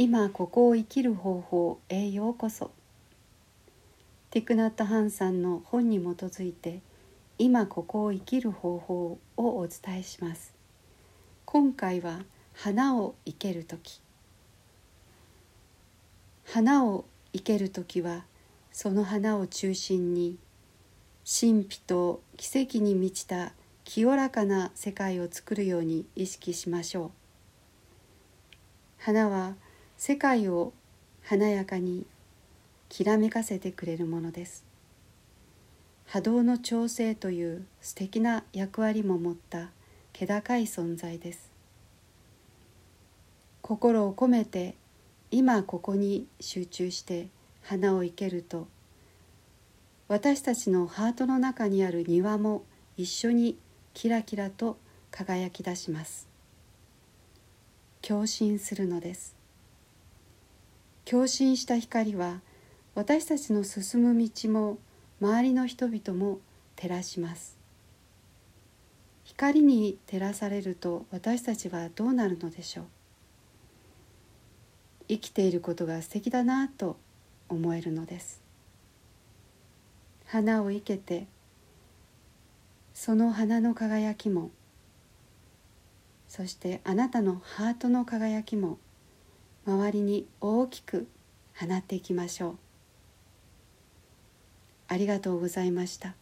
今ここを生きる方法へようこそ。ティクナット・ハンさんの本に基づいて今ここを生きる方法をお伝えします。今回は花を生ける時。花を生ける時はその花を中心に神秘と奇跡に満ちた清らかな世界を作るように意識しましょう。花は世界を華やかにきらめかせてくれるものです。波動の調整という素敵な役割も持った気高い存在です。心を込めて今ここに集中して花を生けると私たちのハートの中にある庭も一緒にキラキラと輝き出します。共振するのです。共振した光は私たちの進む道も周りの人々も照らします。光に照らされると私たちはどうなるのでしょう。生きていることが素敵だなと思えるのです。花を生けてその花の輝きもそしてあなたのハートの輝きも周りに大きく放っていきましょうありがとうございました。